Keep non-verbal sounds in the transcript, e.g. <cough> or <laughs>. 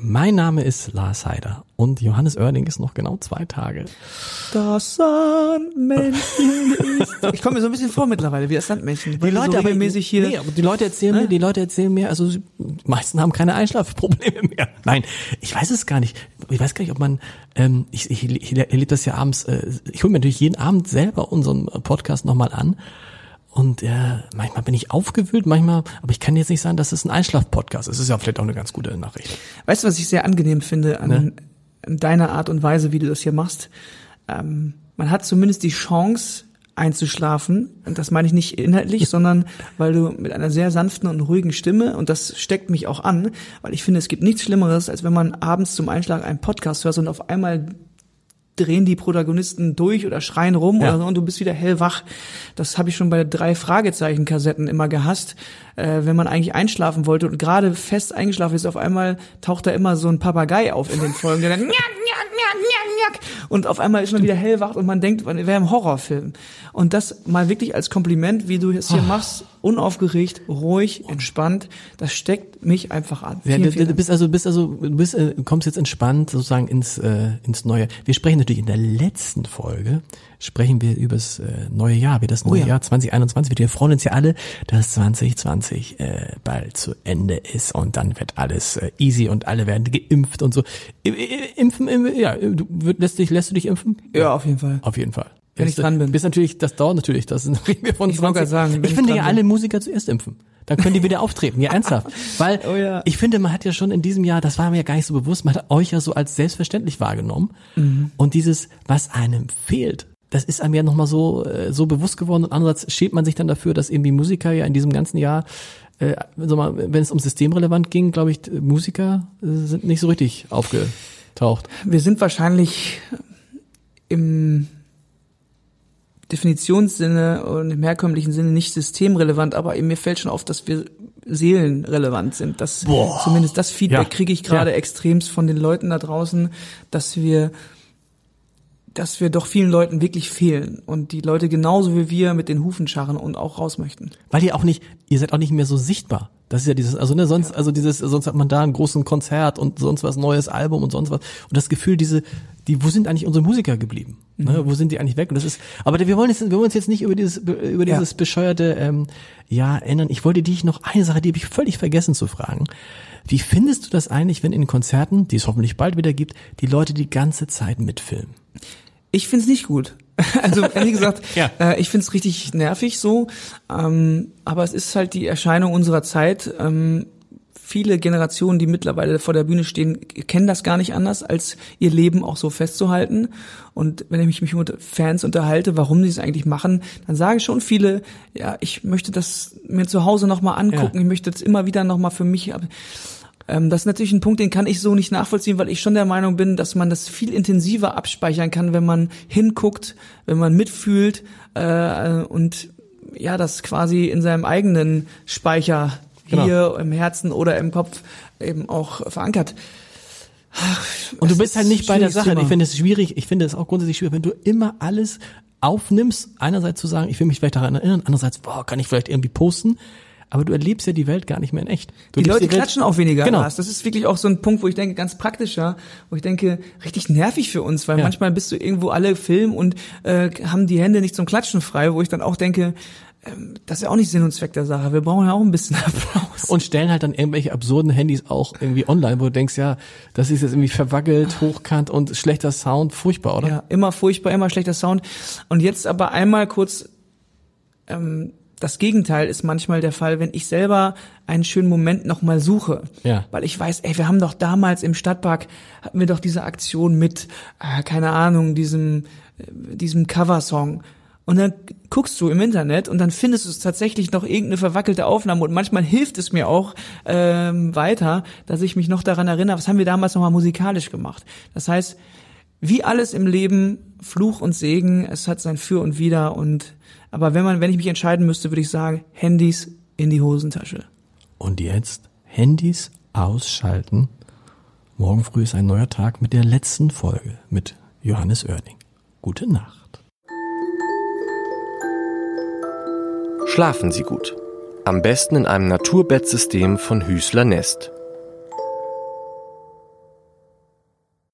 Mein Name ist Lars Heider und Johannes Oerding ist noch genau zwei Tage. Das Sandmännchen ist. <laughs> Ich komme mir so ein bisschen vor mittlerweile wie das Sandmännchen. Die Leute so aber regelmäßig hier. Nee, aber die Leute erzählen mir, die Leute erzählen mir, also die meisten haben keine Einschlafprobleme mehr. Nein, ich weiß es gar nicht. Ich weiß gar nicht, ob man, ähm, ich, ich, ich erlebe das ja abends, äh, ich hole mir natürlich jeden Abend selber unseren Podcast nochmal an. Und äh, manchmal bin ich aufgewühlt, manchmal, aber ich kann jetzt nicht sagen, dass es ein Einschlaf-Podcast ist. Es ist ja vielleicht auch eine ganz gute Nachricht. Weißt du, was ich sehr angenehm finde an, Ne? an deiner Art und Weise, wie du das hier machst? Ähm, man hat zumindest die Chance einzuschlafen. Und das meine ich nicht inhaltlich, <laughs> sondern weil du mit einer sehr sanften und ruhigen Stimme, und das steckt mich auch an, weil ich finde, es gibt nichts Schlimmeres, als wenn man abends zum Einschlag einen Podcast hört und auf einmal drehen die Protagonisten durch oder schreien rum Ja. oder so und du bist wieder hellwach. Das habe ich schon bei drei Fragezeichen-Kassetten immer gehasst. Äh, wenn man eigentlich einschlafen wollte und gerade fest eingeschlafen ist, auf einmal taucht da immer so ein Papagei auf in den Folgen, der dann <laughs> njack, njack, njack, njack, njack. und auf einmal ist man wieder hellwach und man denkt, man wäre im Horrorfilm. Und das mal wirklich als Kompliment, wie du es hier machst, unaufgeregt, ruhig, entspannt, das steckt mich einfach an. Ja, Vielen, du, vielen du bist also, du bist also, du bist, äh, kommst jetzt entspannt sozusagen ins äh, ins neue. Wir sprechen natürlich in der letzten Folge sprechen wir über das äh, neue Jahr, wie das neue Oh ja. Jahr 2021 wird. Wir freuen uns ja alle, dass 2020 äh, bald zu Ende ist und dann wird alles äh, easy und alle werden geimpft und so. Impfen, im- ja, lässt dich, lässt du dich impfen? Ja, auf jeden Fall. Auf jeden Fall. Wenn ich Bist du- dran bin. Bist natürlich, das dauert natürlich, das reden wir von Ich wollte 20. gerade sagen, ich ich finde ja bin. alle Musiker zuerst impfen. Dann können die wieder auftreten, ja <laughs> ernsthaft. Weil Oh ja. ich finde, man hat ja schon in diesem Jahr, das war mir ja gar nicht so bewusst, man hat euch ja so als selbstverständlich wahrgenommen. Mhm. Und dieses, was einem fehlt, das ist einem ja nochmal so, äh, so bewusst geworden. Und andererseits schämt man sich dann dafür, dass irgendwie Musiker ja in diesem ganzen Jahr, äh, wenn es um systemrelevant ging, glaube ich, Musiker äh, sind nicht so richtig aufgetaucht. Wir sind wahrscheinlich im Definitionssinne und im herkömmlichen Sinne nicht systemrelevant, aber mir fällt schon auf, dass wir seelenrelevant sind. Das, Boah. zumindest das Feedback Ja. kriege ich gerade Ja. extremst von den Leuten da draußen, dass wir dass wir doch vielen Leuten wirklich fehlen und die Leute genauso wie wir mit den Hufen scharren und auch raus möchten. weil ihr auch nicht, ihr seid auch nicht mehr so sichtbar. Das ist ja dieses, also ne, sonst, also dieses, sonst hat man da einen großen Konzert und sonst was neues Album und sonst was. Und das Gefühl, diese, die, wo sind eigentlich unsere Musiker geblieben? Ne, wo sind die eigentlich weg? Und das ist, aber wir wollen jetzt, wir wollen uns jetzt nicht über dieses, über Ja. dieses bescheuerte, ähm, ja, erinnern. Ich wollte dich noch eine Sache, die habe ich völlig vergessen zu fragen. Wie findest du das eigentlich, wenn in Konzerten, die es hoffentlich bald wieder gibt, die Leute die ganze Zeit mitfilmen? Ich find's nicht gut. <laughs> Also ehrlich gesagt, <laughs> Ja. äh, ich find's richtig nervig so. Ähm, aber es ist halt die Erscheinung unserer Zeit. Ähm, viele Generationen, die mittlerweile vor der Bühne stehen, kennen das gar nicht anders, als ihr Leben auch so festzuhalten. Und wenn ich mich mit Fans unterhalte, warum sie es eigentlich machen, dann sagen schon viele, ja, ich möchte das mir zu Hause nochmal angucken, Ja. ich möchte das immer wieder nochmal für mich. Ähm, das ist natürlich ein Punkt, den kann ich so nicht nachvollziehen, weil ich schon der Meinung bin, dass man das viel intensiver abspeichern kann, wenn man hinguckt, wenn man mitfühlt äh, und ja, das quasi in seinem eigenen Speicher Genau. hier im Herzen oder im Kopf eben auch verankert. Und du bist ist halt nicht bei der Sache. Thema. Ich finde es schwierig, ich finde es auch grundsätzlich schwierig, wenn du immer alles aufnimmst, einerseits zu sagen, ich will mich vielleicht daran erinnern, andererseits, boah, kann ich vielleicht irgendwie posten, aber du erlebst ja die Welt gar nicht mehr in echt. Du die Leute Welt- klatschen auch weniger. Genau. Das ist wirklich auch so ein Punkt, wo ich denke, ganz praktischer, wo ich denke, richtig nervig für uns, weil Ja. manchmal bist du irgendwo alle Film und äh, haben die Hände nicht zum Klatschen frei, wo ich dann auch denke, ähm, das ist ja auch nicht Sinn und Zweck der Sache. Wir brauchen ja auch ein bisschen <laughs> Applaus. Und stellen halt dann irgendwelche absurden Handys auch irgendwie online, wo du denkst, ja, das ist jetzt irgendwie verwackelt, hochkant und schlechter Sound, furchtbar, oder? Ja, immer furchtbar, immer schlechter Sound. Und jetzt aber einmal kurz, ähm, das Gegenteil ist manchmal der Fall, wenn ich selber einen schönen Moment nochmal suche. Ja. Weil ich weiß, ey, wir haben doch damals im Stadtpark, hatten wir doch diese Aktion mit, äh, keine Ahnung, diesem, äh, diesem Coversong. Und dann guckst du im Internet und dann findest du es tatsächlich noch irgendeine verwackelte Aufnahme und manchmal hilft es mir auch ähm, weiter, dass ich mich noch daran erinnere, was haben wir damals nochmal musikalisch gemacht. Das heißt, wie alles im Leben, Fluch und Segen, es hat sein Für und Wider und aber wenn man, wenn ich mich entscheiden müsste, würde ich sagen, Handys in die Hosentasche. Und jetzt Handys ausschalten. Morgen früh ist ein neuer Tag mit der letzten Folge mit Johannes Oerding. Gute Nacht. Schlafen Sie gut. Am besten in einem Naturbettsystem von Hüßler Nest.